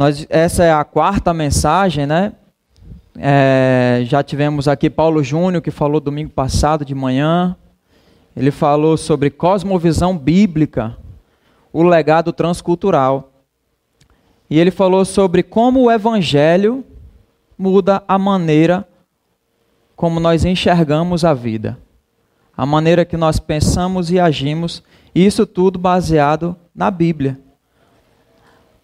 Nós, essa é a quarta mensagem, né? É, já tivemos aqui Paulo Júnior, que falou domingo passado de manhã. Ele falou sobre cosmovisão bíblica, o legado transcultural. E ele falou sobre como o evangelho muda a maneira como nós enxergamos a vida, a maneira que nós pensamos e agimos, isso tudo baseado na Bíblia.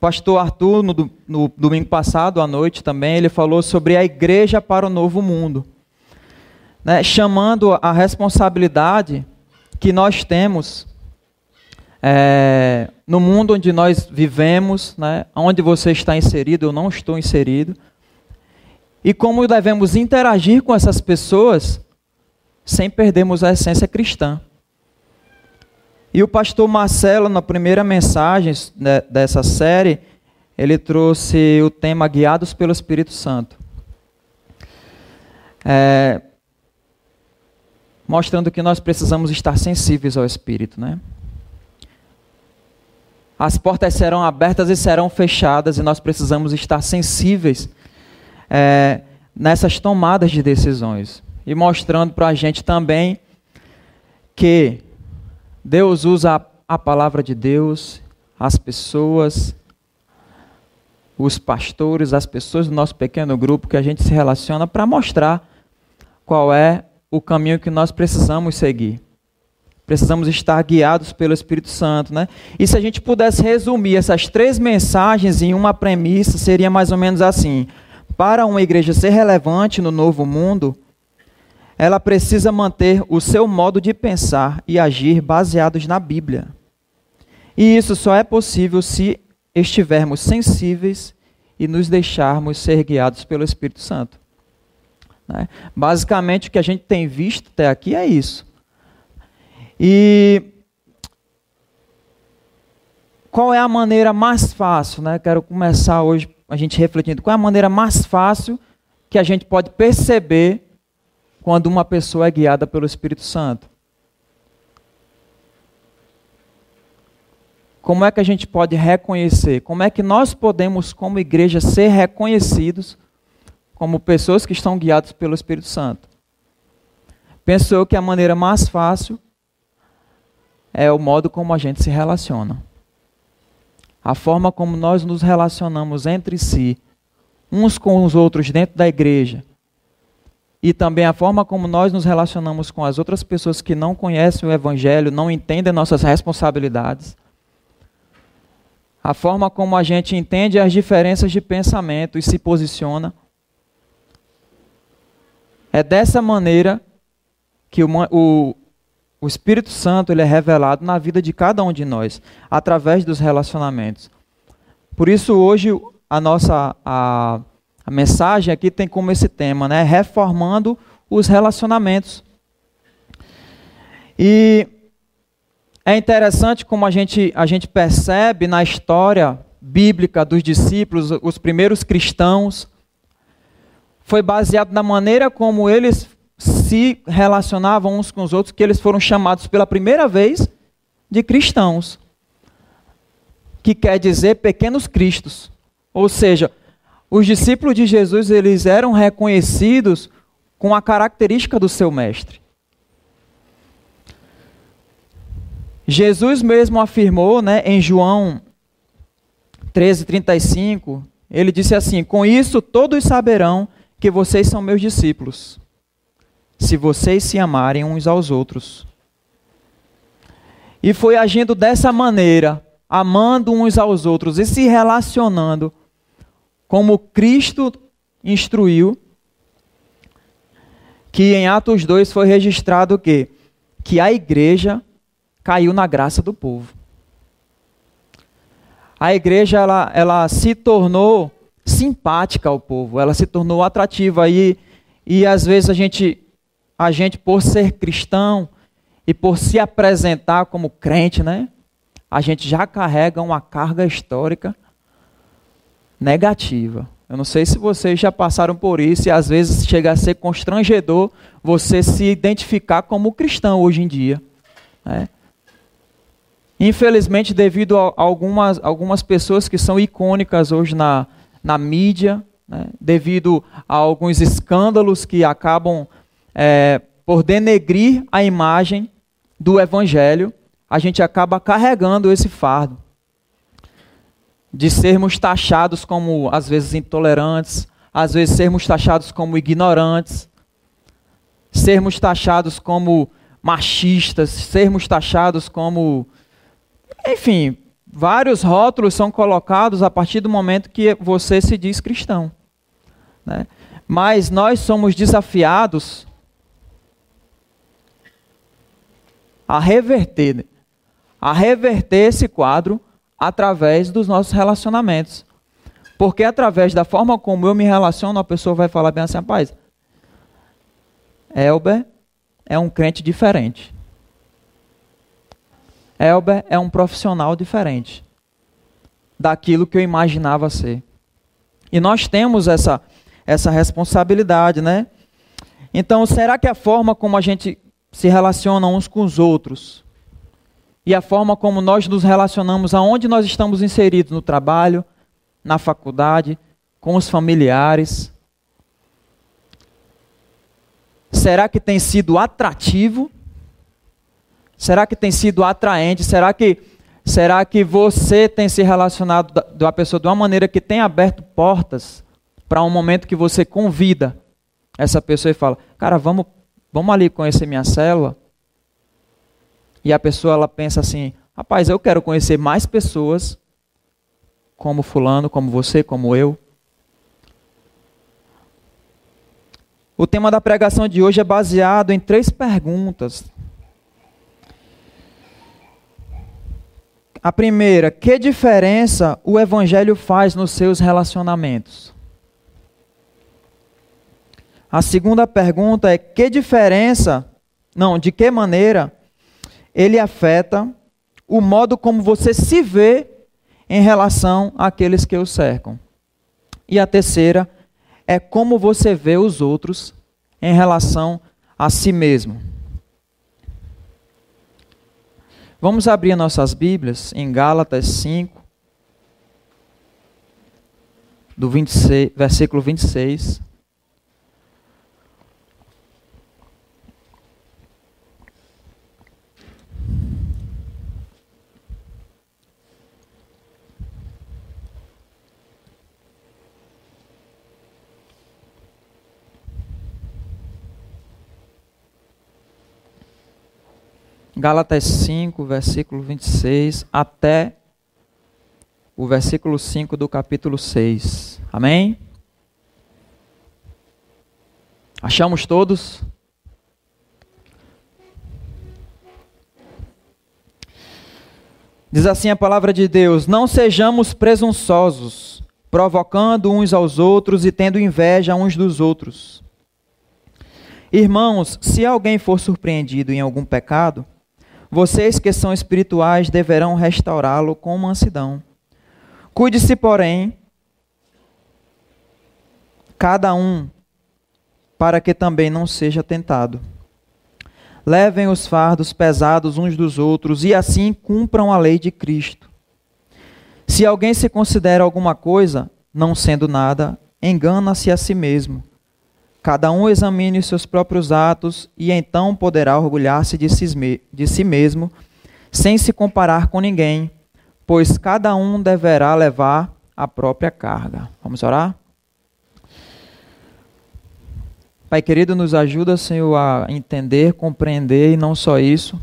Pastor Arthur, no, no, domingo passado, à noite também, ele falou sobre a igreja para o novo mundo, né, chamando a responsabilidade que nós temos é, no mundo onde nós vivemos, né, onde você está inserido, eu não estou inserido, e como devemos interagir com essas pessoas sem perdermos a essência cristã. E o pastor Marcelo, na primeira mensagem dessa série, ele trouxe o tema Guiados pelo Espírito Santo. É, mostrando que nós precisamos estar sensíveis ao Espírito, né? As portas serão abertas e serão fechadas, e nós precisamos estar sensíveis é, nessas tomadas de decisões. E mostrando para a gente também que Deus usa a palavra de Deus, as pessoas, os pastores, as pessoas do nosso pequeno grupo que a gente se relaciona para mostrar qual é o caminho que nós precisamos seguir. Precisamos estar guiados pelo Espírito Santo, né? E se a gente pudesse resumir essas três mensagens em uma premissa, seria mais ou menos assim: para uma igreja ser relevante no novo mundo, ela precisa manter o seu modo de pensar e agir baseados na Bíblia. E isso só é possível se estivermos sensíveis e nos deixarmos ser guiados pelo Espírito Santo. Né? Basicamente, o que a gente tem visto até aqui é isso. E qual é a maneira mais fácil? Né? Quero começar hoje a gente refletindo qual é a maneira mais fácil que a gente pode perceber quando uma pessoa é guiada pelo Espírito Santo. Como é que a gente pode reconhecer? Como é que nós podemos, como igreja, ser reconhecidos como pessoas que estão guiadas pelo Espírito Santo? Penso eu que a maneira mais fácil é o modo como a gente se relaciona a forma como nós nos relacionamos entre si, uns com os outros dentro da igreja, e também a forma como nós nos relacionamos com as outras pessoas que não conhecem o Evangelho, não entendem nossas responsabilidades, a forma como a gente entende as diferenças de pensamento e se posiciona. É dessa maneira que o, o, o Espírito Santo ele é revelado na vida de cada um de nós, através dos relacionamentos. Por isso, hoje, a nossa a, a mensagem aqui tem como esse tema, né? Reformando os relacionamentos. E é interessante como a gente, a gente percebe na história bíblica dos discípulos, os primeiros cristãos, foi baseado na maneira como eles se relacionavam uns com os outros, que eles foram chamados pela primeira vez de cristãos, que quer dizer pequenos cristos. Ou seja, os discípulos de Jesus eles eram reconhecidos com a característica do seu mestre. Jesus mesmo afirmou, né, em João 13:35, ele disse assim: "Com isso todos saberão que vocês são meus discípulos, se vocês se amarem uns aos outros. E foi agindo dessa maneira, amando uns aos outros e se relacionando, como Cristo instruiu, que em Atos 2 foi registrado o quê? Que a igreja caiu na graça do povo. A igreja ela, ela se tornou simpática ao povo, ela se tornou atrativa e, e às vezes a gente a gente, por ser cristão e por se apresentar como crente, né? A gente já carrega uma carga histórica negativa. Eu não sei se vocês já passaram por isso e às vezes chega a ser constrangedor você se identificar como cristão hoje em dia. Né? Infelizmente, devido a algumas, algumas pessoas que são icônicas hoje na, na mídia, né, devido a alguns escândalos que acabam é, por denegrir a imagem do Evangelho, a gente acaba carregando esse fardo de sermos taxados como, às vezes, intolerantes, às vezes, sermos taxados como ignorantes, sermos taxados como machistas, sermos taxados como. Enfim, vários rótulos são colocados a partir do momento que você se diz cristão. Né? Mas nós somos desafiados a reverter, a reverter esse quadro através dos nossos relacionamentos. Porque através da forma como eu me relaciono, a pessoa vai falar bem assim, rapaz, Elber é um crente diferente. Elber é um profissional diferente daquilo que eu imaginava ser. E nós temos essa, essa responsabilidade, né? Então, será que a forma como a gente se relaciona uns com os outros e a forma como nós nos relacionamos aonde nós estamos inseridos no trabalho, na faculdade, com os familiares, será que tem sido atrativo? Será que tem sido atraente? Será que será que você tem se relacionado com a pessoa de uma maneira que tem aberto portas para um momento que você convida essa pessoa e fala: "Cara, vamos vamos ali conhecer minha célula?" E a pessoa ela pensa assim: "Rapaz, eu quero conhecer mais pessoas como fulano, como você, como eu." O tema da pregação de hoje é baseado em três perguntas. A primeira, que diferença o evangelho faz nos seus relacionamentos? A segunda pergunta é que diferença, não, de que maneira ele afeta o modo como você se vê em relação àqueles que o cercam. E a terceira é como você vê os outros em relação a si mesmo. Vamos abrir nossas Bíblias em Gálatas 5, do 26, versículo 26. Gálatas 5, versículo 26 até o versículo 5 do capítulo 6. Amém? Achamos todos? Diz assim a palavra de Deus: Não sejamos presunçosos, provocando uns aos outros e tendo inveja uns dos outros. Irmãos, se alguém for surpreendido em algum pecado, vocês que são espirituais deverão restaurá-lo com mansidão. Cuide-se, porém, cada um, para que também não seja tentado. Levem os fardos pesados uns dos outros e assim cumpram a lei de Cristo. Se alguém se considera alguma coisa, não sendo nada, engana-se a si mesmo. Cada um examine os seus próprios atos e então poderá orgulhar-se de, si, de si mesmo, sem se comparar com ninguém, pois cada um deverá levar a própria carga. Vamos orar? Pai querido, nos ajuda, Senhor, a entender, compreender e não só isso,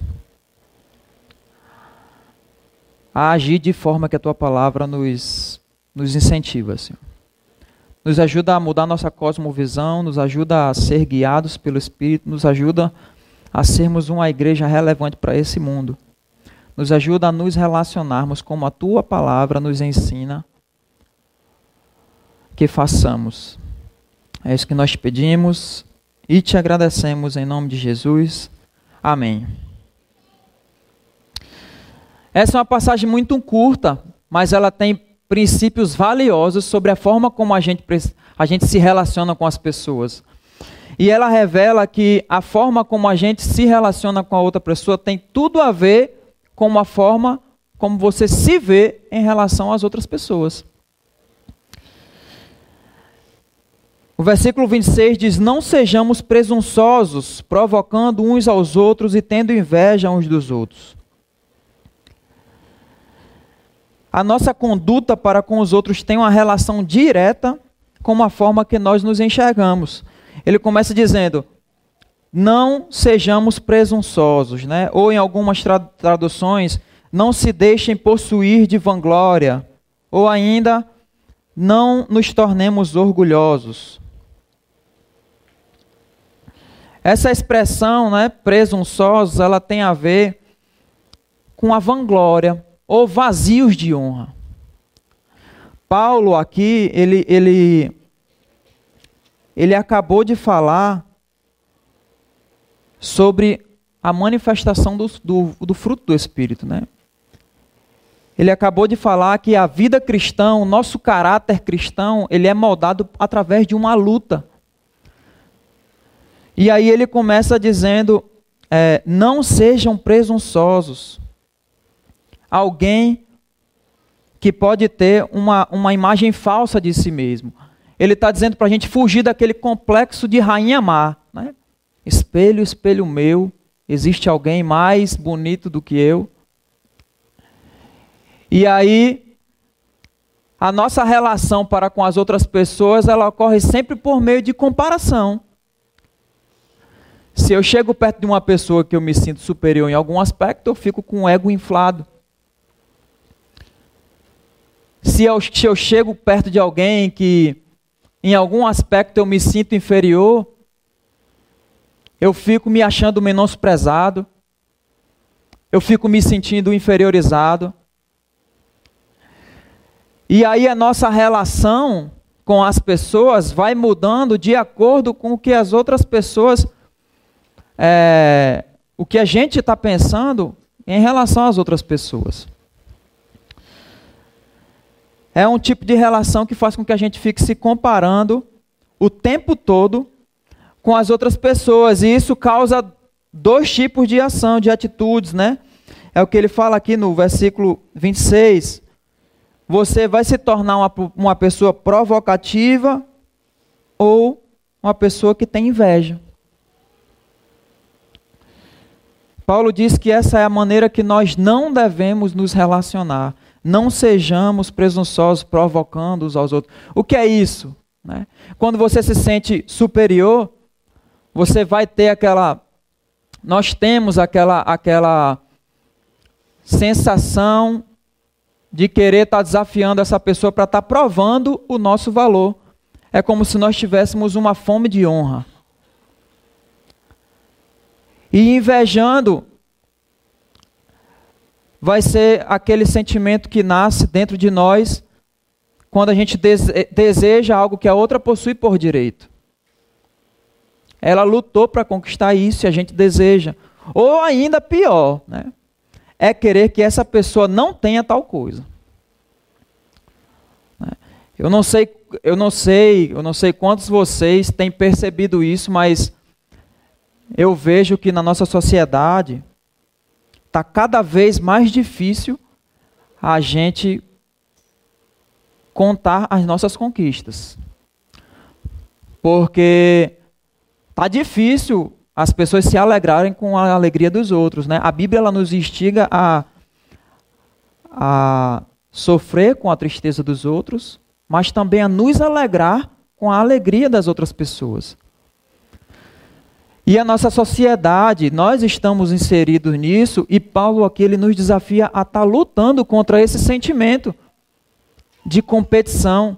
a agir de forma que a tua palavra nos, nos incentiva, Senhor nos ajuda a mudar nossa cosmovisão, nos ajuda a ser guiados pelo Espírito, nos ajuda a sermos uma igreja relevante para esse mundo. Nos ajuda a nos relacionarmos como a tua palavra nos ensina que façamos. É isso que nós pedimos e te agradecemos em nome de Jesus. Amém. Essa é uma passagem muito curta, mas ela tem princípios valiosos sobre a forma como a gente, a gente se relaciona com as pessoas. E ela revela que a forma como a gente se relaciona com a outra pessoa tem tudo a ver com a forma como você se vê em relação às outras pessoas. O versículo 26 diz: Não sejamos presunçosos, provocando uns aos outros e tendo inveja uns dos outros. A nossa conduta para com os outros tem uma relação direta com a forma que nós nos enxergamos. Ele começa dizendo: Não sejamos presunçosos, né? Ou em algumas traduções, não se deixem possuir de vanglória, ou ainda, não nos tornemos orgulhosos. Essa expressão, né, presunçosos, ela tem a ver com a vanglória ou vazios de honra. Paulo aqui, ele, ele, ele acabou de falar sobre a manifestação do, do, do fruto do Espírito, né? Ele acabou de falar que a vida cristã, o nosso caráter cristão, ele é moldado através de uma luta. E aí ele começa dizendo: é, não sejam presunçosos. Alguém que pode ter uma, uma imagem falsa de si mesmo. Ele está dizendo para a gente fugir daquele complexo de rainha má. Né? Espelho, espelho meu, existe alguém mais bonito do que eu? E aí, a nossa relação para com as outras pessoas, ela ocorre sempre por meio de comparação. Se eu chego perto de uma pessoa que eu me sinto superior em algum aspecto, eu fico com o ego inflado. Se eu, se eu chego perto de alguém que em algum aspecto eu me sinto inferior, eu fico me achando menosprezado, eu fico me sentindo inferiorizado. E aí a nossa relação com as pessoas vai mudando de acordo com o que as outras pessoas é, o que a gente está pensando em relação às outras pessoas. É um tipo de relação que faz com que a gente fique se comparando o tempo todo com as outras pessoas. E isso causa dois tipos de ação, de atitudes, né? É o que ele fala aqui no versículo 26. Você vai se tornar uma, uma pessoa provocativa ou uma pessoa que tem inveja. Paulo diz que essa é a maneira que nós não devemos nos relacionar. Não sejamos presunçosos, provocando uns aos outros. O que é isso? Né? Quando você se sente superior, você vai ter aquela. Nós temos aquela, aquela sensação de querer estar tá desafiando essa pessoa para estar tá provando o nosso valor. É como se nós tivéssemos uma fome de honra. E invejando vai ser aquele sentimento que nasce dentro de nós quando a gente deseja algo que a outra possui por direito. Ela lutou para conquistar isso e a gente deseja. Ou ainda pior, né? é querer que essa pessoa não tenha tal coisa. Né? Eu não sei, eu não sei, eu não sei quantos vocês têm percebido isso, mas eu vejo que na nossa sociedade está cada vez mais difícil a gente contar as nossas conquistas. Porque está difícil as pessoas se alegrarem com a alegria dos outros. Né? A Bíblia ela nos instiga a, a sofrer com a tristeza dos outros, mas também a nos alegrar com a alegria das outras pessoas. E a nossa sociedade, nós estamos inseridos nisso, e Paulo aqui ele nos desafia a estar tá lutando contra esse sentimento de competição,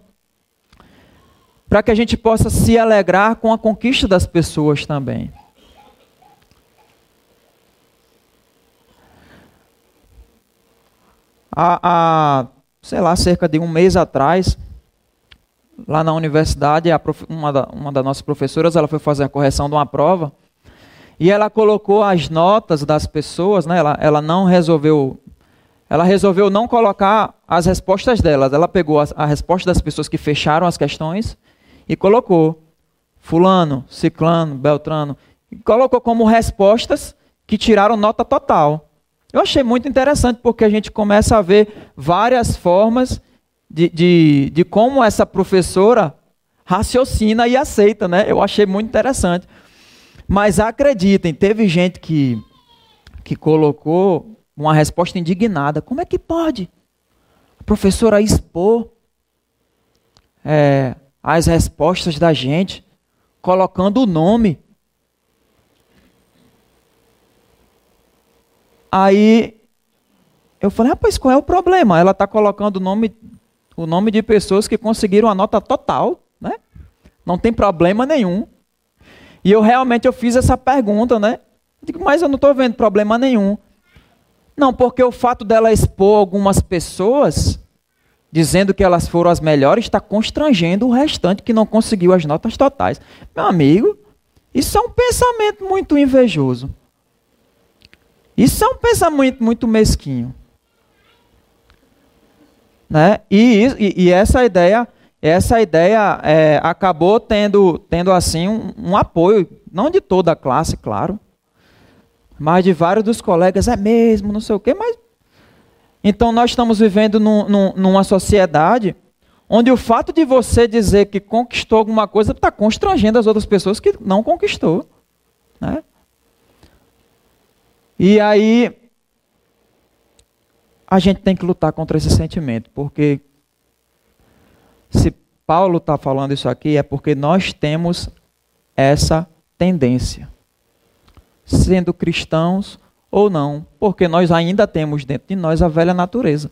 para que a gente possa se alegrar com a conquista das pessoas também. Há, há sei lá, cerca de um mês atrás, lá na universidade, uma, da, uma das nossas professoras ela foi fazer a correção de uma prova e ela colocou as notas das pessoas, né? ela, ela não resolveu. Ela resolveu não colocar as respostas delas. Ela pegou a, a resposta das pessoas que fecharam as questões e colocou Fulano, Ciclano, Beltrano. E colocou como respostas que tiraram nota total. Eu achei muito interessante porque a gente começa a ver várias formas de, de, de como essa professora raciocina e aceita, né? Eu achei muito interessante. Mas acreditem, teve gente que, que colocou uma resposta indignada. Como é que pode a professora expor é, as respostas da gente, colocando o nome? Aí eu falei, rapaz, qual é o problema? Ela está colocando o nome, o nome de pessoas que conseguiram a nota total, né? Não tem problema nenhum. E eu realmente eu fiz essa pergunta, né? Digo, mas eu não estou vendo problema nenhum. Não, porque o fato dela expor algumas pessoas, dizendo que elas foram as melhores, está constrangendo o restante que não conseguiu as notas totais. Meu amigo, isso é um pensamento muito invejoso. Isso é um pensamento muito mesquinho. Né? E, e, essa ideia essa ideia é, acabou tendo, tendo assim um, um, apoio, não de toda a classe, claro, mas de vários dos colegas, é mesmo, não sei o quê, mas. Então nós estamos vivendo num, num, numa sociedade onde o fato de você dizer que conquistou alguma coisa está constrangendo as outras pessoas que não conquistou. Né? E aí a gente tem que lutar contra esse sentimento, porque se Paulo está falando isso aqui, é porque nós temos essa tendência. Sendo cristãos ou não, porque nós ainda temos dentro de nós a velha natureza.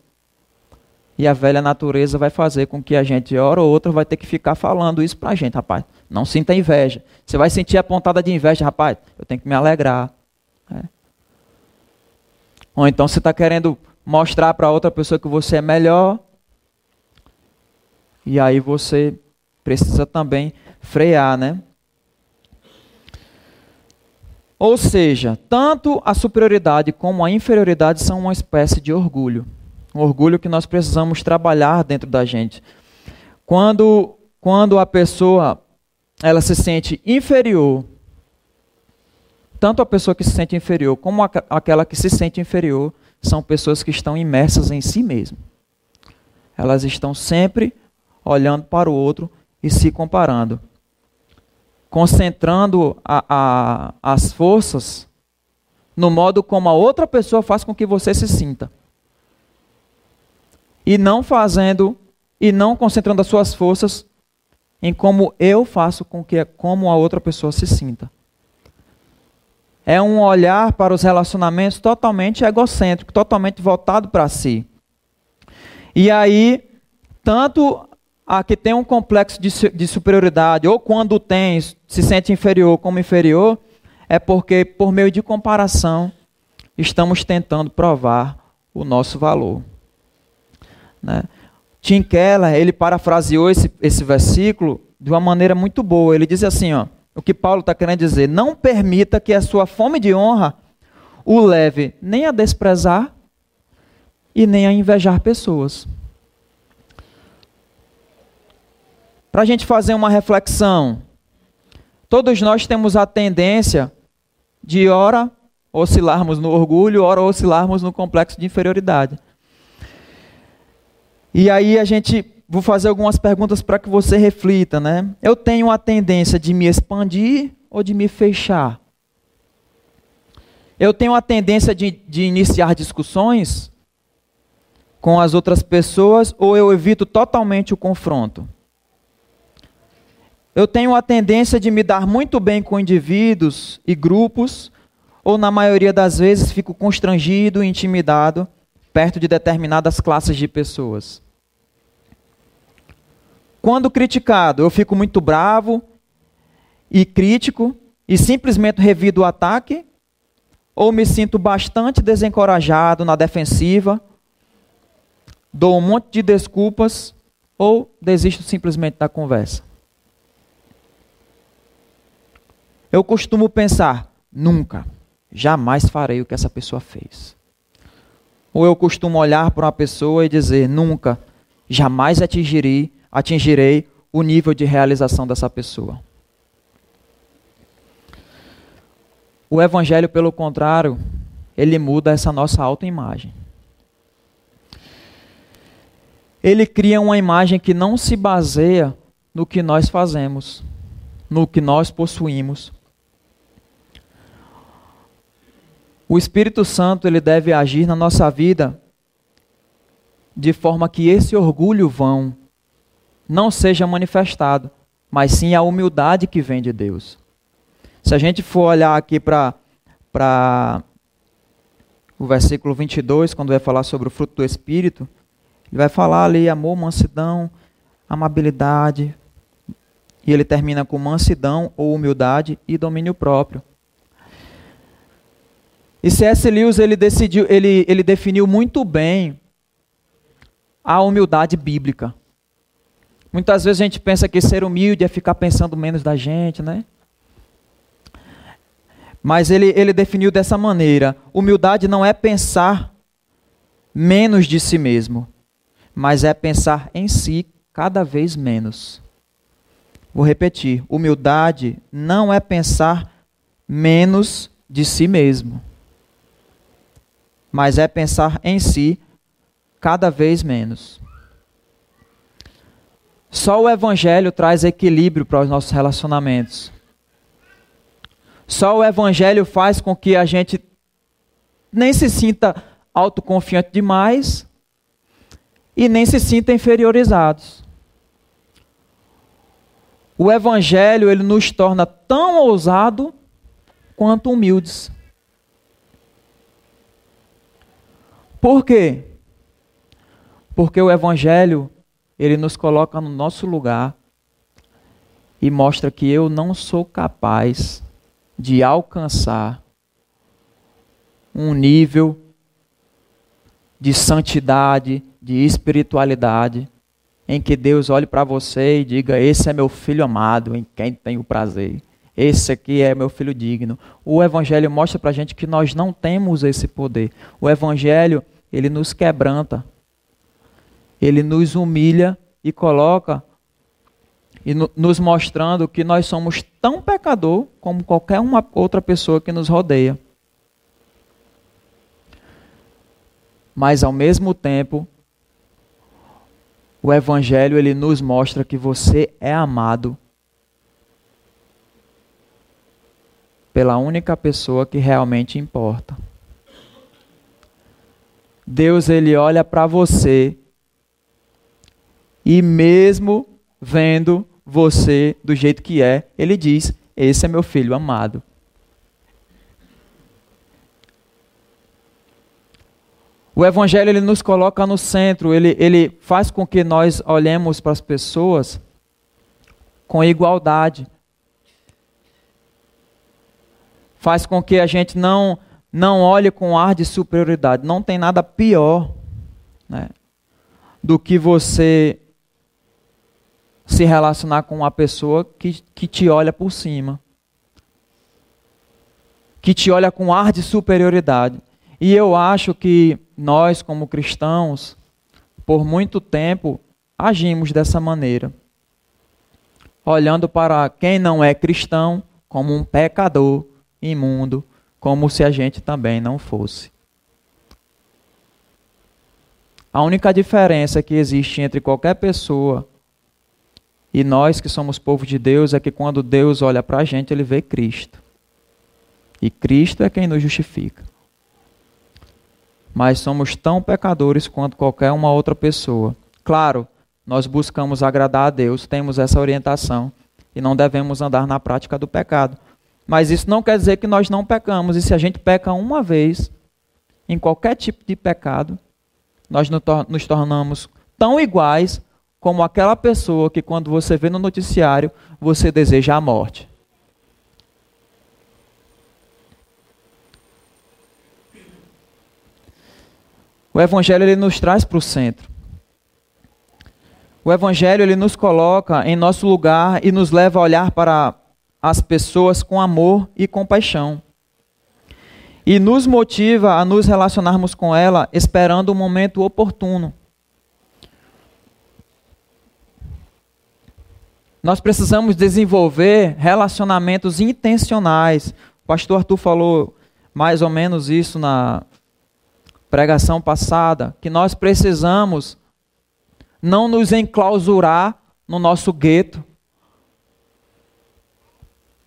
E a velha natureza vai fazer com que a gente, hora ou outra, vai ter que ficar falando isso para a gente, rapaz. Não sinta inveja. Você vai sentir a pontada de inveja, rapaz. Eu tenho que me alegrar. É. Ou então você está querendo mostrar para outra pessoa que você é melhor, e aí você precisa também frear, né? Ou seja, tanto a superioridade como a inferioridade são uma espécie de orgulho. Um orgulho que nós precisamos trabalhar dentro da gente. Quando, quando a pessoa ela se sente inferior, tanto a pessoa que se sente inferior como aquela que se sente inferior, são pessoas que estão imersas em si mesmas. Elas estão sempre olhando para o outro e se comparando. Concentrando a, a, as forças no modo como a outra pessoa faz com que você se sinta. E não fazendo, e não concentrando as suas forças em como eu faço com que como a outra pessoa se sinta. É um olhar para os relacionamentos totalmente egocêntrico, totalmente voltado para si. E aí, tanto a que tem um complexo de, de superioridade, ou quando tem, se sente inferior como inferior, é porque, por meio de comparação, estamos tentando provar o nosso valor. Né? Tim Keller, ele parafraseou esse, esse versículo de uma maneira muito boa. Ele diz assim, ó, o que Paulo está querendo dizer, não permita que a sua fome de honra o leve nem a desprezar e nem a invejar pessoas. Para a gente fazer uma reflexão, todos nós temos a tendência de, ora, oscilarmos no orgulho, ora, oscilarmos no complexo de inferioridade. E aí a gente, vou fazer algumas perguntas para que você reflita, né? Eu tenho a tendência de me expandir ou de me fechar? Eu tenho a tendência de, de iniciar discussões com as outras pessoas ou eu evito totalmente o confronto? Eu tenho a tendência de me dar muito bem com indivíduos e grupos, ou na maioria das vezes fico constrangido e intimidado perto de determinadas classes de pessoas. Quando criticado, eu fico muito bravo e crítico e simplesmente revido o ataque, ou me sinto bastante desencorajado na defensiva, dou um monte de desculpas ou desisto simplesmente da conversa. Eu costumo pensar, nunca, jamais farei o que essa pessoa fez. Ou eu costumo olhar para uma pessoa e dizer, nunca, jamais atingirei, atingirei o nível de realização dessa pessoa. O evangelho, pelo contrário, ele muda essa nossa autoimagem. Ele cria uma imagem que não se baseia no que nós fazemos, no que nós possuímos. O Espírito Santo ele deve agir na nossa vida de forma que esse orgulho vão não seja manifestado, mas sim a humildade que vem de Deus. Se a gente for olhar aqui para o versículo 22, quando vai falar sobre o fruto do Espírito, ele vai falar ali amor, mansidão, amabilidade, e ele termina com mansidão ou humildade e domínio próprio. E C.S. Lewis ele decidiu, ele, ele definiu muito bem a humildade bíblica. Muitas vezes a gente pensa que ser humilde é ficar pensando menos da gente, né? Mas ele, ele definiu dessa maneira: humildade não é pensar menos de si mesmo, mas é pensar em si cada vez menos. Vou repetir: humildade não é pensar menos de si mesmo, mas é pensar em si cada vez menos. Só o Evangelho traz equilíbrio para os nossos relacionamentos. Só o Evangelho faz com que a gente nem se sinta autoconfiante demais e nem se sinta inferiorizados. O Evangelho ele nos torna tão ousado quanto humildes. Por quê? Porque o Evangelho ele nos coloca no nosso lugar e mostra que eu não sou capaz de alcançar um nível de santidade, de espiritualidade, em que Deus olhe para você e diga: Esse é meu filho amado, em quem tenho prazer. Esse aqui é meu filho digno. O Evangelho mostra para a gente que nós não temos esse poder. O Evangelho, ele nos quebranta ele nos humilha e coloca e no, nos mostrando que nós somos tão pecador como qualquer uma outra pessoa que nos rodeia. Mas ao mesmo tempo, o evangelho ele nos mostra que você é amado pela única pessoa que realmente importa. Deus ele olha para você e mesmo vendo você do jeito que é, ele diz: Esse é meu filho amado. O Evangelho ele nos coloca no centro, ele, ele faz com que nós olhemos para as pessoas com igualdade. Faz com que a gente não, não olhe com ar de superioridade. Não tem nada pior né, do que você se relacionar com uma pessoa que, que te olha por cima, que te olha com ar de superioridade. E eu acho que nós, como cristãos, por muito tempo, agimos dessa maneira. Olhando para quem não é cristão como um pecador imundo, como se a gente também não fosse. A única diferença que existe entre qualquer pessoa e nós que somos povo de Deus é que quando Deus olha para a gente, ele vê Cristo. E Cristo é quem nos justifica. Mas somos tão pecadores quanto qualquer uma outra pessoa. Claro, nós buscamos agradar a Deus, temos essa orientação e não devemos andar na prática do pecado. Mas isso não quer dizer que nós não pecamos. E se a gente peca uma vez, em qualquer tipo de pecado, nós nos tornamos tão iguais como aquela pessoa que, quando você vê no noticiário, você deseja a morte. O Evangelho ele nos traz para o centro. O Evangelho ele nos coloca em nosso lugar e nos leva a olhar para as pessoas com amor e compaixão. E nos motiva a nos relacionarmos com ela esperando o momento oportuno. Nós precisamos desenvolver relacionamentos intencionais. O pastor Arthur falou mais ou menos isso na pregação passada, que nós precisamos não nos enclausurar no nosso gueto,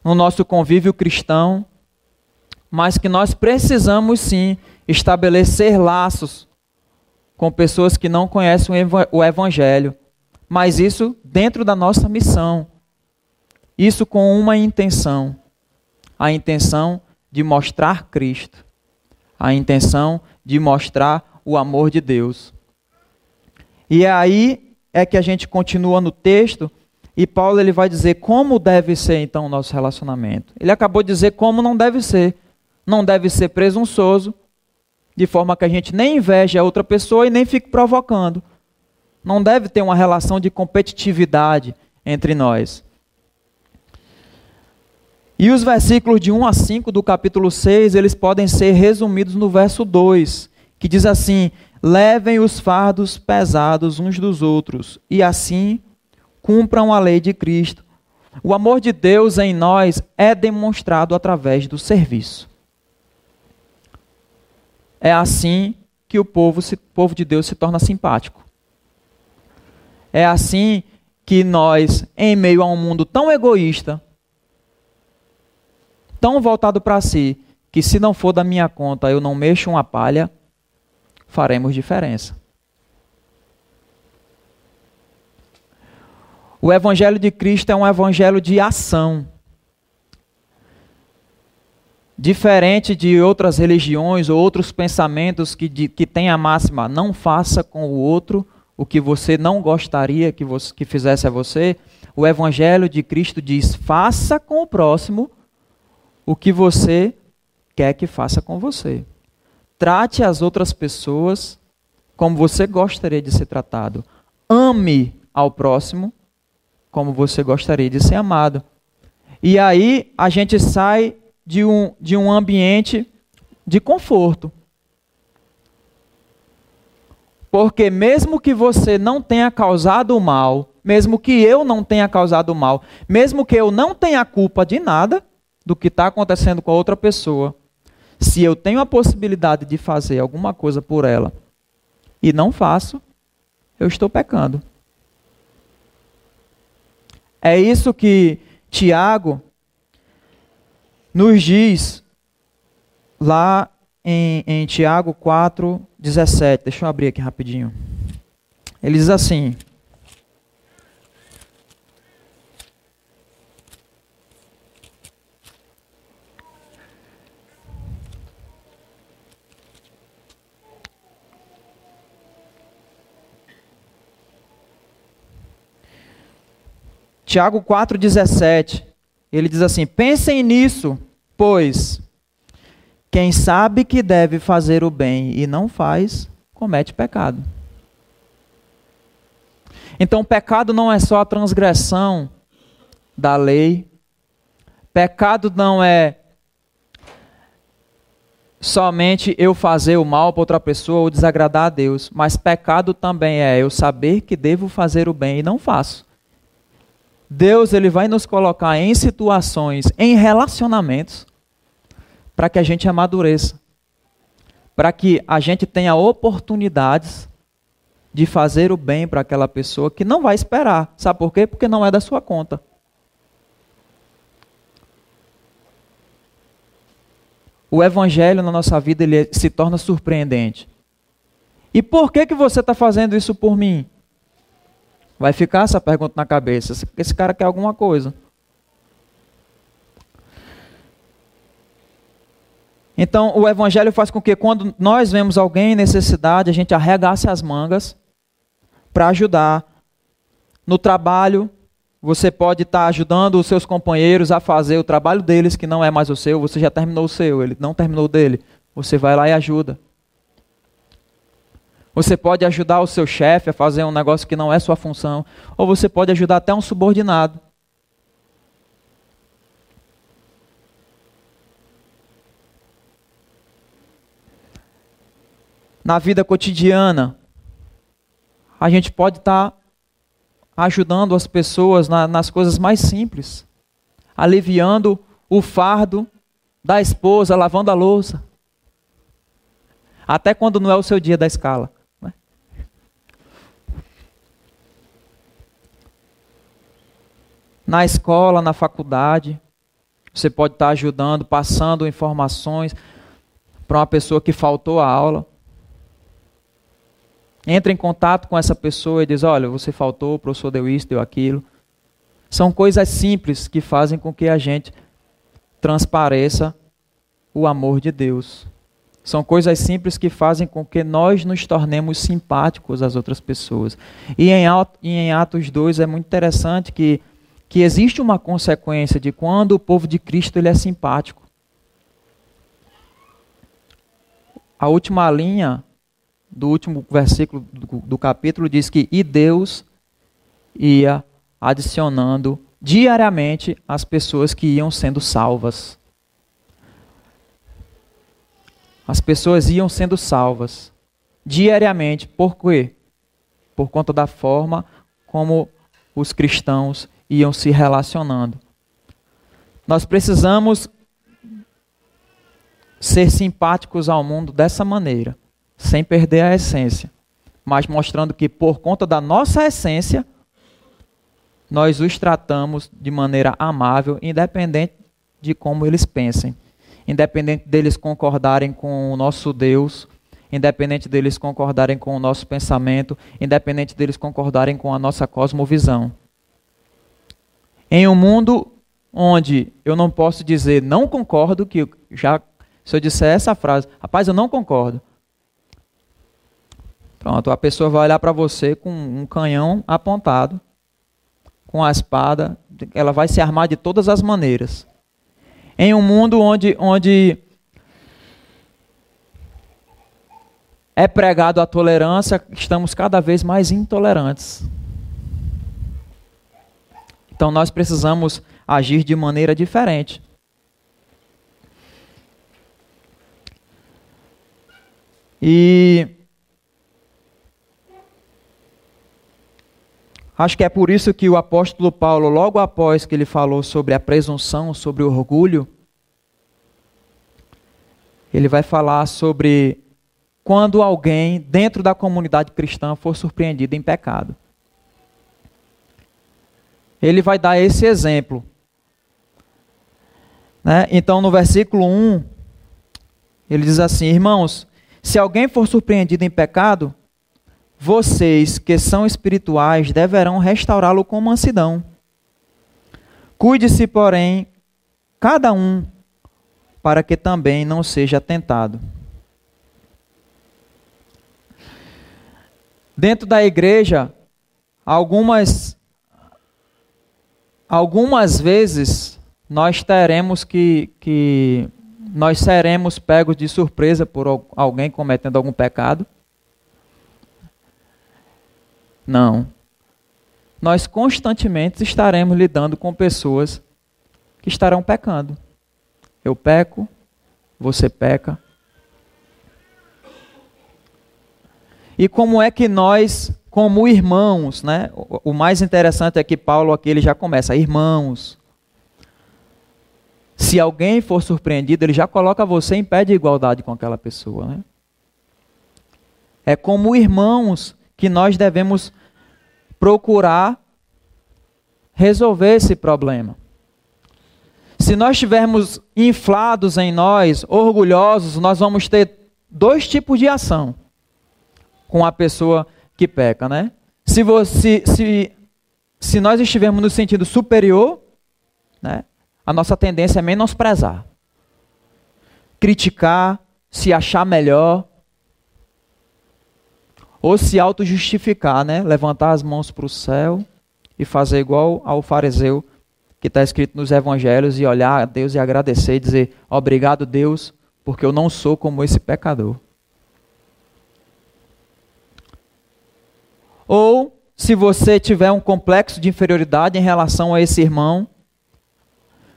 no nosso convívio cristão, mas que nós precisamos sim estabelecer laços com pessoas que não conhecem o Evangelho, mas isso dentro da nossa missão. Isso com uma intenção: a intenção de mostrar Cristo, a intenção de mostrar o amor de Deus. E aí é que a gente continua no texto e Paulo ele vai dizer como deve ser então o nosso relacionamento. Ele acabou de dizer como não deve ser. Não deve ser presunçoso, de forma que a gente nem inveje a outra pessoa e nem fique provocando. Não deve ter uma relação de competitividade entre nós. E os versículos de 1 a 5 do capítulo 6, eles podem ser resumidos no verso 2, que diz assim: Levem os fardos pesados uns dos outros, e assim cumpram a lei de Cristo. O amor de Deus em nós é demonstrado através do serviço. É assim que o povo, se, povo de Deus se torna simpático. É assim que nós, em meio a um mundo tão egoísta, tão voltado para si, que se não for da minha conta eu não mexo uma palha, faremos diferença. O Evangelho de Cristo é um evangelho de ação. Diferente de outras religiões ou outros pensamentos que, de, que tem a máxima, não faça com o outro o que você não gostaria que, você, que fizesse a você, o Evangelho de Cristo diz: faça com o próximo o que você quer que faça com você. Trate as outras pessoas como você gostaria de ser tratado. Ame ao próximo como você gostaria de ser amado. E aí a gente sai de um, de um ambiente de conforto. Porque mesmo que você não tenha causado o mal, mesmo que eu não tenha causado o mal, mesmo que eu não tenha culpa de nada, do que está acontecendo com a outra pessoa, se eu tenho a possibilidade de fazer alguma coisa por ela e não faço, eu estou pecando. É isso que Tiago nos diz lá em, em Tiago 4, 17. Deixa eu abrir aqui rapidinho. Ele diz assim: Tiago 4,17, ele diz assim: Pensem nisso, pois quem sabe que deve fazer o bem e não faz, comete pecado. Então, pecado não é só a transgressão da lei, pecado não é somente eu fazer o mal para outra pessoa ou desagradar a Deus, mas pecado também é eu saber que devo fazer o bem e não faço. Deus ele vai nos colocar em situações, em relacionamentos, para que a gente amadureça, para que a gente tenha oportunidades de fazer o bem para aquela pessoa que não vai esperar. Sabe por quê? Porque não é da sua conta. O evangelho na nossa vida ele se torna surpreendente. E por que que você está fazendo isso por mim? Vai ficar essa pergunta na cabeça. Esse cara quer alguma coisa. Então, o Evangelho faz com que quando nós vemos alguém em necessidade, a gente arregace as mangas para ajudar. No trabalho, você pode estar tá ajudando os seus companheiros a fazer o trabalho deles, que não é mais o seu, você já terminou o seu, ele não terminou o dele. Você vai lá e ajuda. Você pode ajudar o seu chefe a fazer um negócio que não é sua função. Ou você pode ajudar até um subordinado. Na vida cotidiana, a gente pode estar tá ajudando as pessoas na, nas coisas mais simples, aliviando o fardo da esposa lavando a louça. Até quando não é o seu dia da escala. Né? Na escola, na faculdade, você pode estar ajudando, passando informações para uma pessoa que faltou a aula. Entra em contato com essa pessoa e diz: Olha, você faltou, o professor deu isso, deu aquilo. São coisas simples que fazem com que a gente transpareça o amor de Deus. São coisas simples que fazem com que nós nos tornemos simpáticos às outras pessoas. E em Atos 2 é muito interessante que, que existe uma consequência de quando o povo de Cristo ele é simpático. A última linha do último versículo do, do capítulo diz que e Deus ia adicionando diariamente as pessoas que iam sendo salvas. As pessoas iam sendo salvas diariamente. Por quê? Por conta da forma como os cristãos iam se relacionando. Nós precisamos ser simpáticos ao mundo dessa maneira, sem perder a essência, mas mostrando que por conta da nossa essência, nós os tratamos de maneira amável, independente de como eles pensem independente deles concordarem com o nosso Deus, independente deles concordarem com o nosso pensamento, independente deles concordarem com a nossa cosmovisão. Em um mundo onde eu não posso dizer não concordo, que já se eu disser essa frase, rapaz, eu não concordo. Pronto, a pessoa vai olhar para você com um canhão apontado, com a espada, ela vai se armar de todas as maneiras em um mundo onde, onde é pregado a tolerância, estamos cada vez mais intolerantes. Então nós precisamos agir de maneira diferente. E Acho que é por isso que o apóstolo Paulo, logo após que ele falou sobre a presunção, sobre o orgulho, ele vai falar sobre quando alguém dentro da comunidade cristã for surpreendido em pecado. Ele vai dar esse exemplo. Né? Então, no versículo 1, ele diz assim: Irmãos, se alguém for surpreendido em pecado, vocês que são espirituais deverão restaurá-lo com mansidão. Cuide-se, porém, cada um, para que também não seja tentado. Dentro da igreja, algumas algumas vezes nós teremos que, que nós seremos pegos de surpresa por alguém cometendo algum pecado. Não. Nós constantemente estaremos lidando com pessoas que estarão pecando. Eu peco, você peca. E como é que nós, como irmãos, né? O mais interessante é que Paulo aqui ele já começa, irmãos. Se alguém for surpreendido, ele já coloca você em pé de igualdade com aquela pessoa, né? É como irmãos que nós devemos procurar resolver esse problema. Se nós estivermos inflados em nós, orgulhosos, nós vamos ter dois tipos de ação com a pessoa que peca, né? Se, você, se, se nós estivermos no sentido superior, né, a nossa tendência é menosprezar, criticar, se achar melhor, ou se auto-justificar, né? levantar as mãos para o céu e fazer igual ao fariseu que está escrito nos evangelhos e olhar a Deus e agradecer e dizer: Obrigado, Deus, porque eu não sou como esse pecador. Ou, se você tiver um complexo de inferioridade em relação a esse irmão,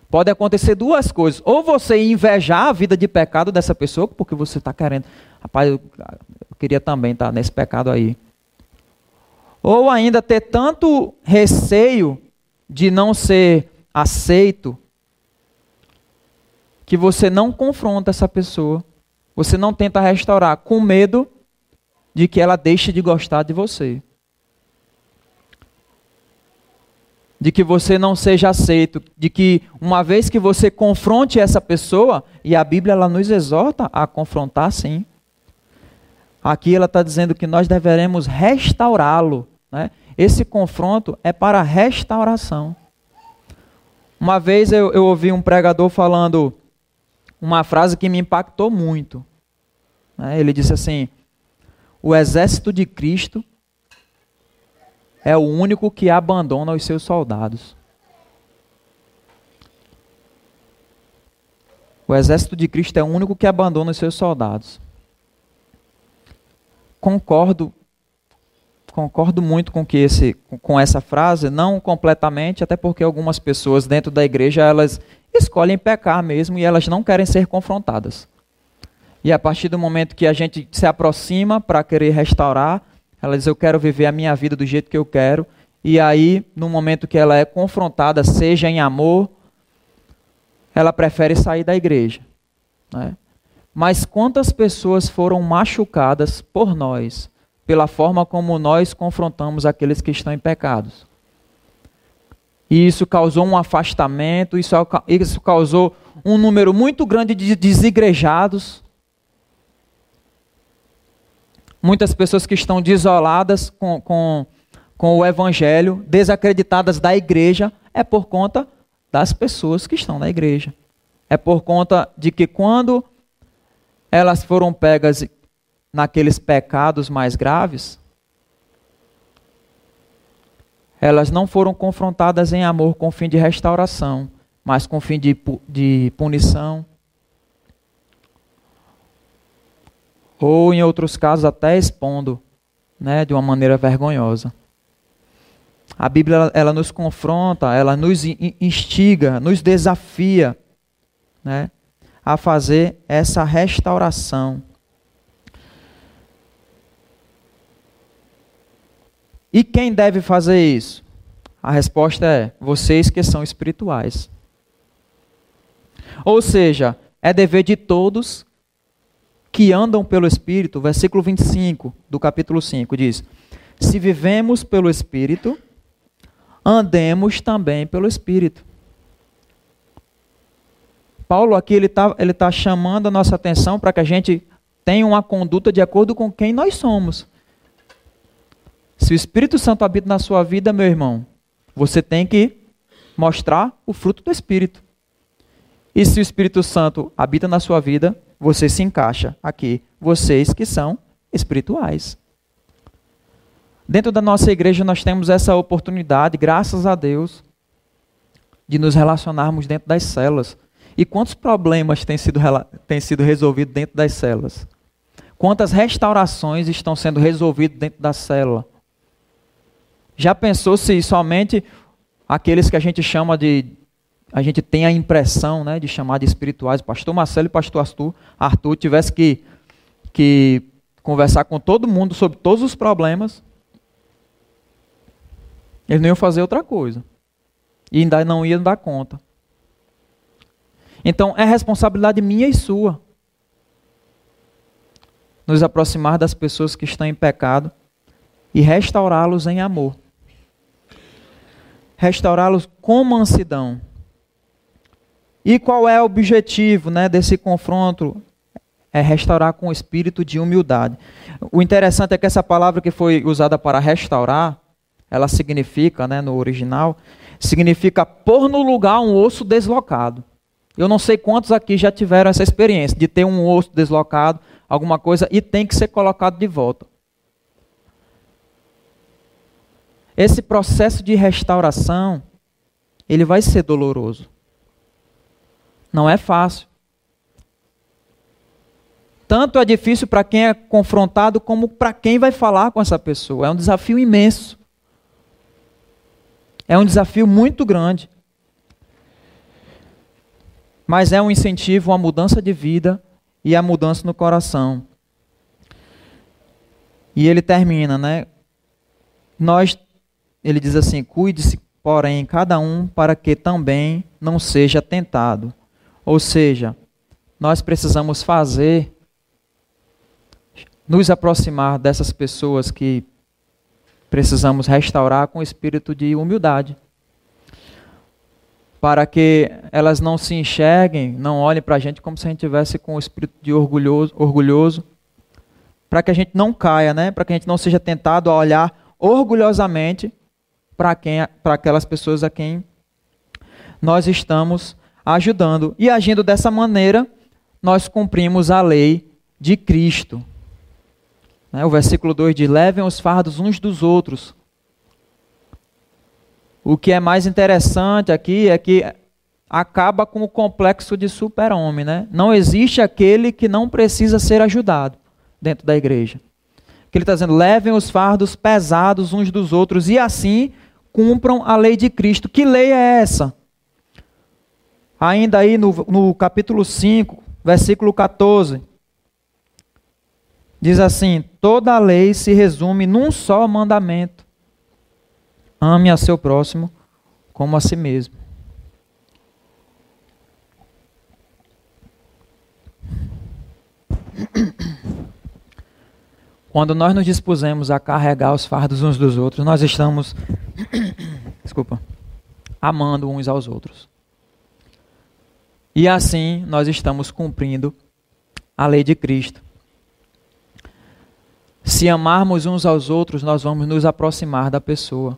pode acontecer duas coisas. Ou você invejar a vida de pecado dessa pessoa, porque você está querendo, rapaz, eu queria também estar nesse pecado aí. Ou ainda ter tanto receio de não ser aceito, que você não confronta essa pessoa, você não tenta restaurar, com medo de que ela deixe de gostar de você. De que você não seja aceito, de que uma vez que você confronte essa pessoa, e a Bíblia ela nos exorta a confrontar sim. Aqui ela está dizendo que nós deveremos restaurá-lo. Né? Esse confronto é para restauração. Uma vez eu, eu ouvi um pregador falando uma frase que me impactou muito. Né? Ele disse assim: O exército de Cristo é o único que abandona os seus soldados. O exército de Cristo é o único que abandona os seus soldados. Concordo concordo muito com que esse com essa frase, não completamente, até porque algumas pessoas dentro da igreja elas escolhem pecar mesmo e elas não querem ser confrontadas. E a partir do momento que a gente se aproxima para querer restaurar, ela diz: Eu quero viver a minha vida do jeito que eu quero. E aí, no momento que ela é confrontada, seja em amor, ela prefere sair da igreja. Né? Mas quantas pessoas foram machucadas por nós, pela forma como nós confrontamos aqueles que estão em pecados? E isso causou um afastamento, isso, isso causou um número muito grande de desigrejados. Muitas pessoas que estão desoladas com, com, com o evangelho, desacreditadas da igreja, é por conta das pessoas que estão na igreja. É por conta de que quando elas foram pegas naqueles pecados mais graves, elas não foram confrontadas em amor com fim de restauração, mas com fim de, de punição. Ou, em outros casos, até expondo né, de uma maneira vergonhosa. A Bíblia ela nos confronta, ela nos instiga, nos desafia né, a fazer essa restauração. E quem deve fazer isso? A resposta é: vocês que são espirituais. Ou seja, é dever de todos que andam pelo Espírito, versículo 25 do capítulo 5 diz: Se vivemos pelo Espírito, andemos também pelo Espírito. Paulo aqui ele está ele tá chamando a nossa atenção para que a gente tenha uma conduta de acordo com quem nós somos. Se o Espírito Santo habita na sua vida, meu irmão, você tem que mostrar o fruto do Espírito. E se o Espírito Santo habita na sua vida, você se encaixa aqui, vocês que são espirituais. Dentro da nossa igreja nós temos essa oportunidade, graças a Deus, de nos relacionarmos dentro das células. E quantos problemas têm sido, têm sido resolvidos dentro das células? Quantas restaurações estão sendo resolvidas dentro da célula? Já pensou se somente aqueles que a gente chama de. A gente tem a impressão né, de chamar de espirituais, pastor Marcelo e pastor Arthur, Arthur tivesse que, que conversar com todo mundo sobre todos os problemas, eles não iam fazer outra coisa. E ainda não iam dar conta. Então é responsabilidade minha e sua nos aproximar das pessoas que estão em pecado e restaurá-los em amor restaurá-los com mansidão. E qual é o objetivo né, desse confronto? É restaurar com o espírito de humildade. O interessante é que essa palavra que foi usada para restaurar, ela significa, né, no original, significa pôr no lugar um osso deslocado. Eu não sei quantos aqui já tiveram essa experiência de ter um osso deslocado, alguma coisa, e tem que ser colocado de volta. Esse processo de restauração, ele vai ser doloroso. Não é fácil. Tanto é difícil para quem é confrontado, como para quem vai falar com essa pessoa. É um desafio imenso. É um desafio muito grande. Mas é um incentivo à mudança de vida e à mudança no coração. E ele termina, né? Nós ele diz assim: Cuide-se, porém, cada um para que também não seja tentado. Ou seja, nós precisamos fazer, nos aproximar dessas pessoas que precisamos restaurar com espírito de humildade. Para que elas não se enxerguem, não olhem para a gente como se a gente tivesse com o espírito de orgulhoso, orgulhoso para que a gente não caia, né? para que a gente não seja tentado a olhar orgulhosamente para aquelas pessoas a quem nós estamos ajudando. E agindo dessa maneira, nós cumprimos a lei de Cristo. Né? O versículo 2 diz: levem os fardos uns dos outros. O que é mais interessante aqui é que acaba com o complexo de super-homem. Né? Não existe aquele que não precisa ser ajudado dentro da igreja. Que ele está dizendo: levem os fardos pesados uns dos outros e assim cumpram a lei de Cristo. Que lei é essa? Ainda aí no, no capítulo 5, versículo 14. Diz assim: toda a lei se resume num só mandamento: ame a seu próximo como a si mesmo. Quando nós nos dispusemos a carregar os fardos uns dos outros, nós estamos, desculpa, amando uns aos outros. E assim nós estamos cumprindo a lei de Cristo. Se amarmos uns aos outros, nós vamos nos aproximar da pessoa.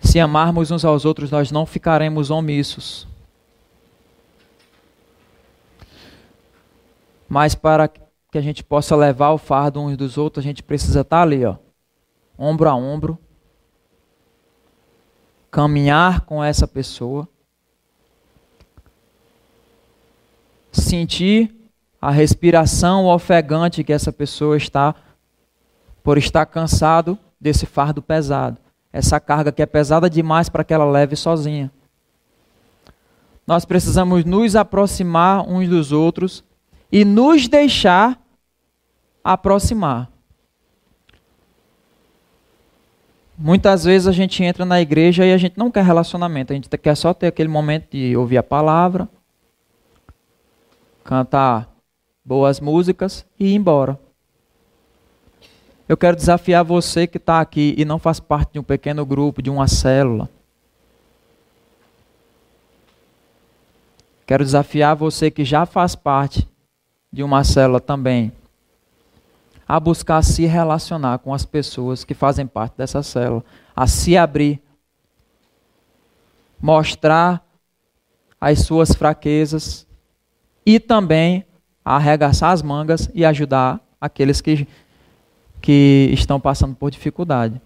Se amarmos uns aos outros, nós não ficaremos omissos. Mas para que a gente possa levar o fardo uns dos outros, a gente precisa estar ali, ó, ombro a ombro, caminhar com essa pessoa, sentir a respiração ofegante que essa pessoa está por estar cansado desse fardo pesado, essa carga que é pesada demais para que ela leve sozinha. Nós precisamos nos aproximar uns dos outros e nos deixar aproximar. Muitas vezes a gente entra na igreja e a gente não quer relacionamento, a gente quer só ter aquele momento de ouvir a palavra, cantar boas músicas e ir embora. Eu quero desafiar você que está aqui e não faz parte de um pequeno grupo, de uma célula. Quero desafiar você que já faz parte de uma célula também a buscar se relacionar com as pessoas que fazem parte dessa célula, a se abrir, mostrar as suas fraquezas e também arregaçar as mangas e ajudar aqueles que, que estão passando por dificuldade.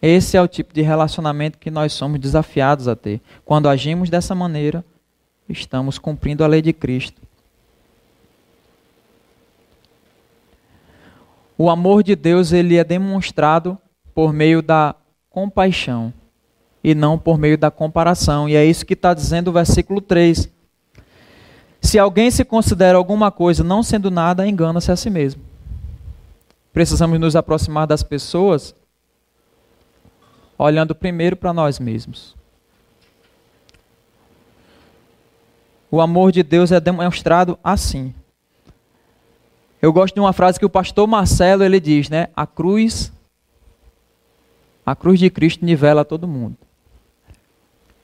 Esse é o tipo de relacionamento que nós somos desafiados a ter. Quando agimos dessa maneira, estamos cumprindo a lei de Cristo. O amor de Deus ele é demonstrado por meio da compaixão e não por meio da comparação. E é isso que está dizendo o versículo 3. Se alguém se considera alguma coisa não sendo nada, engana-se a si mesmo. Precisamos nos aproximar das pessoas olhando primeiro para nós mesmos. O amor de Deus é demonstrado assim. Eu gosto de uma frase que o pastor Marcelo ele diz, né? A cruz, a cruz de Cristo nivela todo mundo.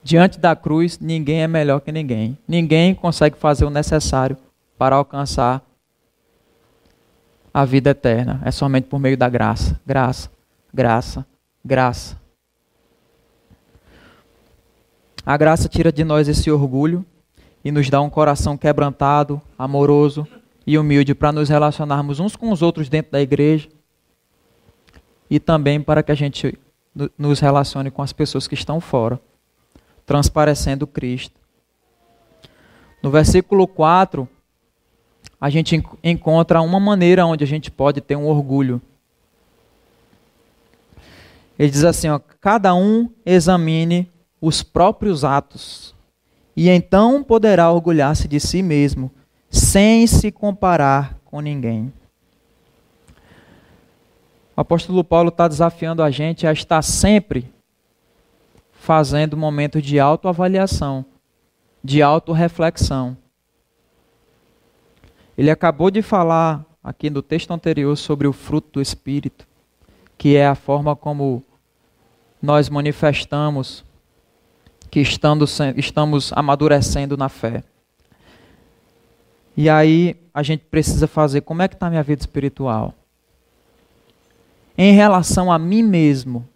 Diante da cruz, ninguém é melhor que ninguém. Ninguém consegue fazer o necessário para alcançar a vida eterna. É somente por meio da graça, graça, graça, graça. A graça tira de nós esse orgulho e nos dá um coração quebrantado, amoroso, e humilde para nos relacionarmos uns com os outros dentro da igreja e também para que a gente nos relacione com as pessoas que estão fora, transparecendo Cristo. No versículo 4, a gente encontra uma maneira onde a gente pode ter um orgulho. Ele diz assim: ó, cada um examine os próprios atos, e então poderá orgulhar-se de si mesmo sem se comparar com ninguém. O apóstolo Paulo está desafiando a gente a estar sempre fazendo momentos de autoavaliação, de autorreflexão. Ele acabou de falar aqui no texto anterior sobre o fruto do Espírito, que é a forma como nós manifestamos que estamos, estamos amadurecendo na fé. E aí a gente precisa fazer como é que está a minha vida espiritual? Em relação a mim mesmo,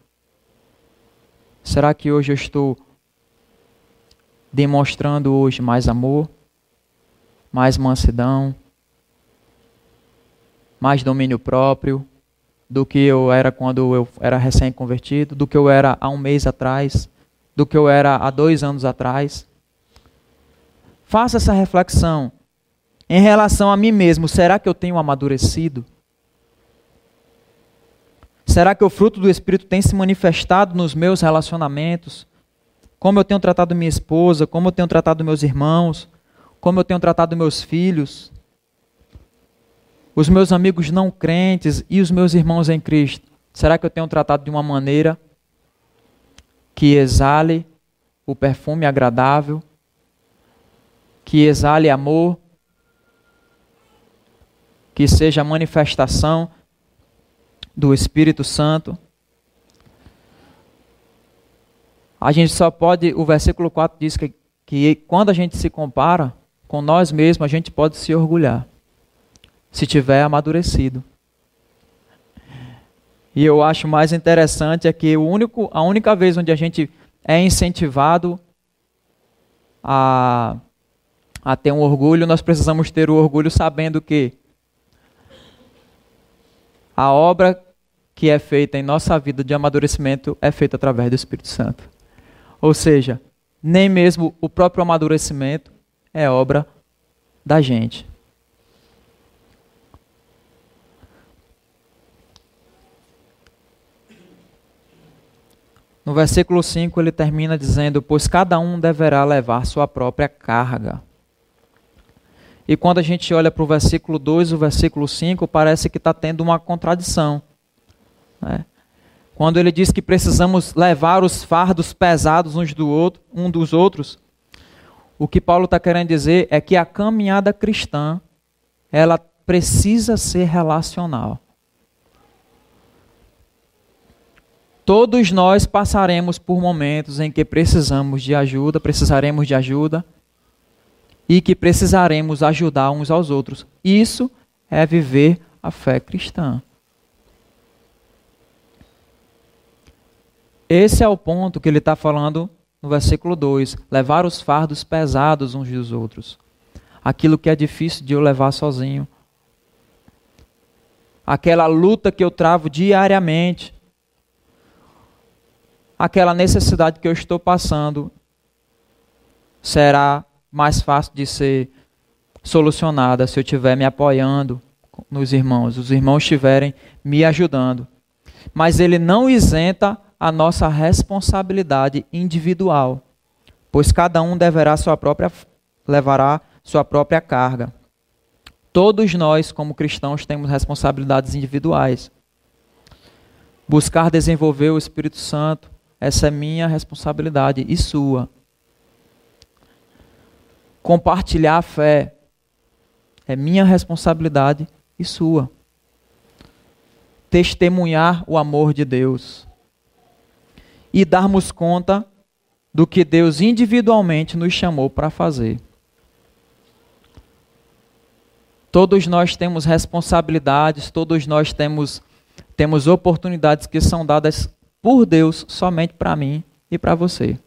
será que hoje eu estou demonstrando hoje mais amor, mais mansidão, mais domínio próprio do que eu era quando eu era recém-convertido, do que eu era há um mês atrás, do que eu era há dois anos atrás? Faça essa reflexão. Em relação a mim mesmo, será que eu tenho amadurecido? Será que o fruto do Espírito tem se manifestado nos meus relacionamentos? Como eu tenho tratado minha esposa, como eu tenho tratado meus irmãos, como eu tenho tratado meus filhos, os meus amigos não crentes e os meus irmãos em Cristo. Será que eu tenho tratado de uma maneira que exale o perfume agradável, que exale amor, que seja a manifestação do Espírito Santo. A gente só pode, o versículo 4 diz que, que quando a gente se compara com nós mesmos, a gente pode se orgulhar, se tiver amadurecido. E eu acho mais interessante é que o único, a única vez onde a gente é incentivado a, a ter um orgulho, nós precisamos ter o orgulho sabendo que a obra que é feita em nossa vida de amadurecimento é feita através do Espírito Santo. Ou seja, nem mesmo o próprio amadurecimento é obra da gente. No versículo 5 ele termina dizendo: Pois cada um deverá levar sua própria carga. E quando a gente olha para o versículo 2 e o versículo 5, parece que está tendo uma contradição. Né? Quando ele diz que precisamos levar os fardos pesados uns do outro, um dos outros, o que Paulo está querendo dizer é que a caminhada cristã ela precisa ser relacional. Todos nós passaremos por momentos em que precisamos de ajuda, precisaremos de ajuda, e que precisaremos ajudar uns aos outros. Isso é viver a fé cristã. Esse é o ponto que ele está falando no versículo 2: levar os fardos pesados uns dos outros. Aquilo que é difícil de eu levar sozinho. Aquela luta que eu travo diariamente. Aquela necessidade que eu estou passando será mais fácil de ser solucionada se eu estiver me apoiando nos irmãos, os irmãos estiverem me ajudando. Mas ele não isenta a nossa responsabilidade individual, pois cada um deverá sua própria levará sua própria carga. Todos nós, como cristãos, temos responsabilidades individuais. Buscar desenvolver o Espírito Santo, essa é minha responsabilidade e sua compartilhar a fé é minha responsabilidade e sua. Testemunhar o amor de Deus e darmos conta do que Deus individualmente nos chamou para fazer. Todos nós temos responsabilidades, todos nós temos temos oportunidades que são dadas por Deus somente para mim e para você.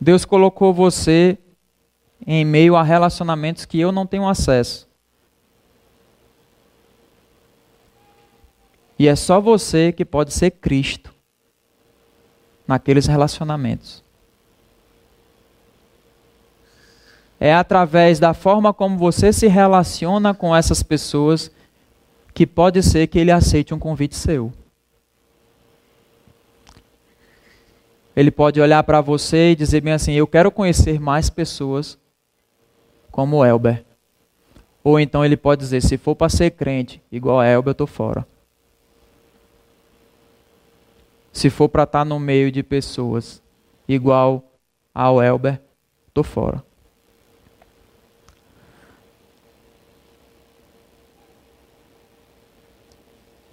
Deus colocou você em meio a relacionamentos que eu não tenho acesso. E é só você que pode ser Cristo naqueles relacionamentos. É através da forma como você se relaciona com essas pessoas que pode ser que ele aceite um convite seu. Ele pode olhar para você e dizer bem assim: Eu quero conhecer mais pessoas como Elber. Ou então ele pode dizer: Se for para ser crente, igual a Elber, eu estou fora. Se for para estar tá no meio de pessoas igual ao Elber, tô fora.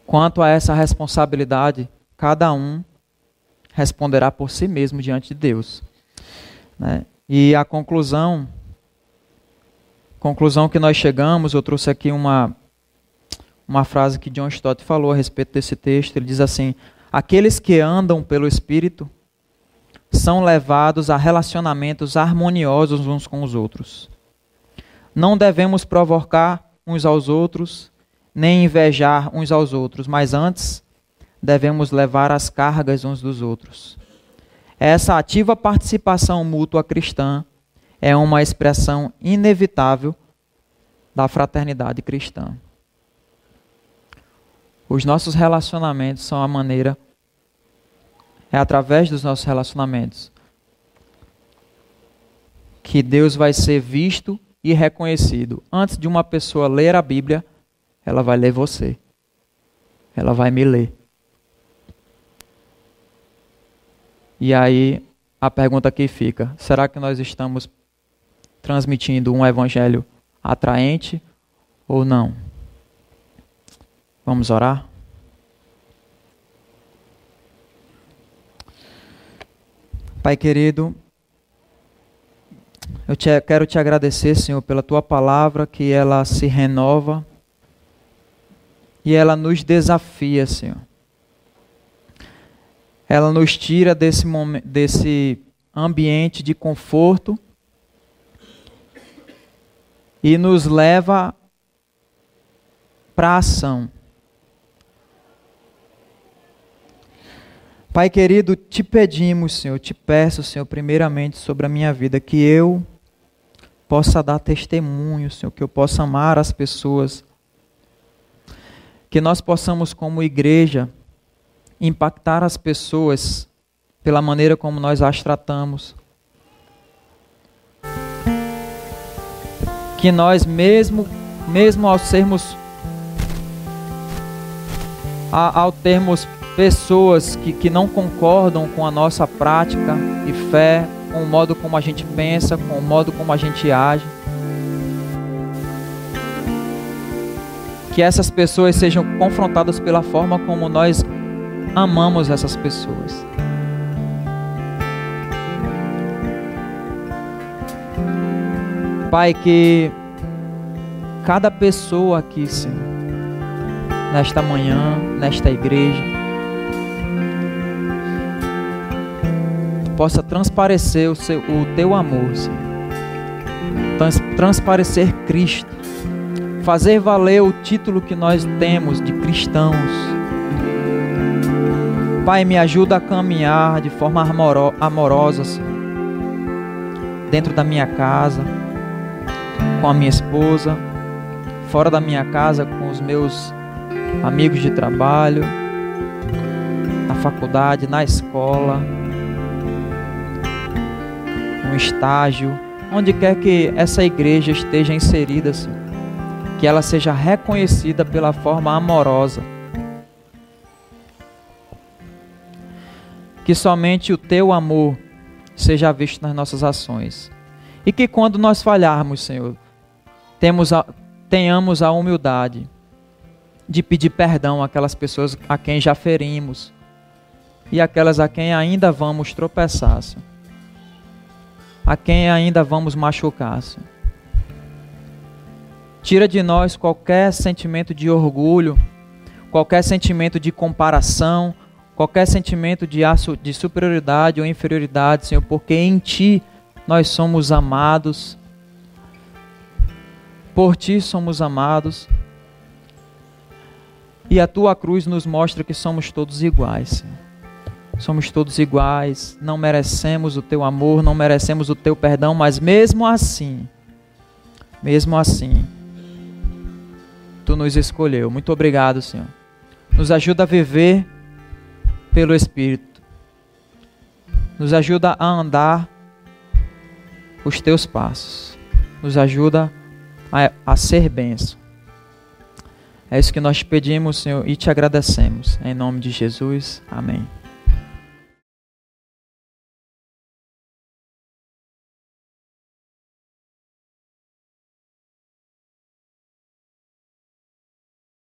Quanto a essa responsabilidade, cada um responderá por si mesmo diante de Deus. Né? E a conclusão, conclusão que nós chegamos, eu trouxe aqui uma, uma frase que John Stott falou a respeito desse texto. Ele diz assim: Aqueles que andam pelo Espírito são levados a relacionamentos harmoniosos uns com os outros. Não devemos provocar uns aos outros, nem invejar uns aos outros, mas antes devemos levar as cargas uns dos outros. Essa ativa participação mútua cristã é uma expressão inevitável da fraternidade cristã. Os nossos relacionamentos são a maneira, é através dos nossos relacionamentos que Deus vai ser visto e reconhecido. Antes de uma pessoa ler a Bíblia, ela vai ler você. Ela vai me ler. E aí a pergunta que fica: será que nós estamos transmitindo um evangelho atraente ou não? Vamos orar? Pai querido, eu te, quero te agradecer, Senhor, pela tua palavra, que ela se renova e ela nos desafia, Senhor ela nos tira desse, momento, desse ambiente de conforto e nos leva para a ação. Pai querido, te pedimos, Senhor, te peço, Senhor, primeiramente sobre a minha vida, que eu possa dar testemunho, Senhor, que eu possa amar as pessoas, que nós possamos, como igreja, impactar as pessoas pela maneira como nós as tratamos. Que nós mesmo, mesmo ao sermos ao termos pessoas que, que não concordam com a nossa prática e fé, com o modo como a gente pensa, com o modo como a gente age, que essas pessoas sejam confrontadas pela forma como nós amamos essas pessoas. Pai, que cada pessoa aqui, Senhor, nesta manhã, nesta igreja, possa transparecer o, seu, o teu amor, Senhor. Trans, transparecer Cristo. Fazer valer o título que nós temos de cristãos Pai, me ajuda a caminhar de forma amorosa, Senhor. Dentro da minha casa, com a minha esposa, fora da minha casa, com os meus amigos de trabalho, na faculdade, na escola, no estágio, onde quer que essa igreja esteja inserida, Senhor. Que ela seja reconhecida pela forma amorosa que somente o teu amor seja visto nas nossas ações. E que quando nós falharmos, Senhor, temos a, tenhamos a humildade de pedir perdão àquelas pessoas a quem já ferimos e aquelas a quem ainda vamos tropeçar, Senhor. a quem ainda vamos machucar. Senhor. Tira de nós qualquer sentimento de orgulho, qualquer sentimento de comparação, qualquer sentimento de, de superioridade ou inferioridade, Senhor, porque em Ti nós somos amados, por Ti somos amados, e a Tua cruz nos mostra que somos todos iguais, Senhor. Somos todos iguais, não merecemos o Teu amor, não merecemos o Teu perdão, mas mesmo assim, mesmo assim, Tu nos escolheu. Muito obrigado, Senhor. Nos ajuda a viver pelo Espírito. Nos ajuda a andar os teus passos. Nos ajuda a, a ser benção. É isso que nós pedimos, Senhor, e te agradecemos. Em nome de Jesus. Amém.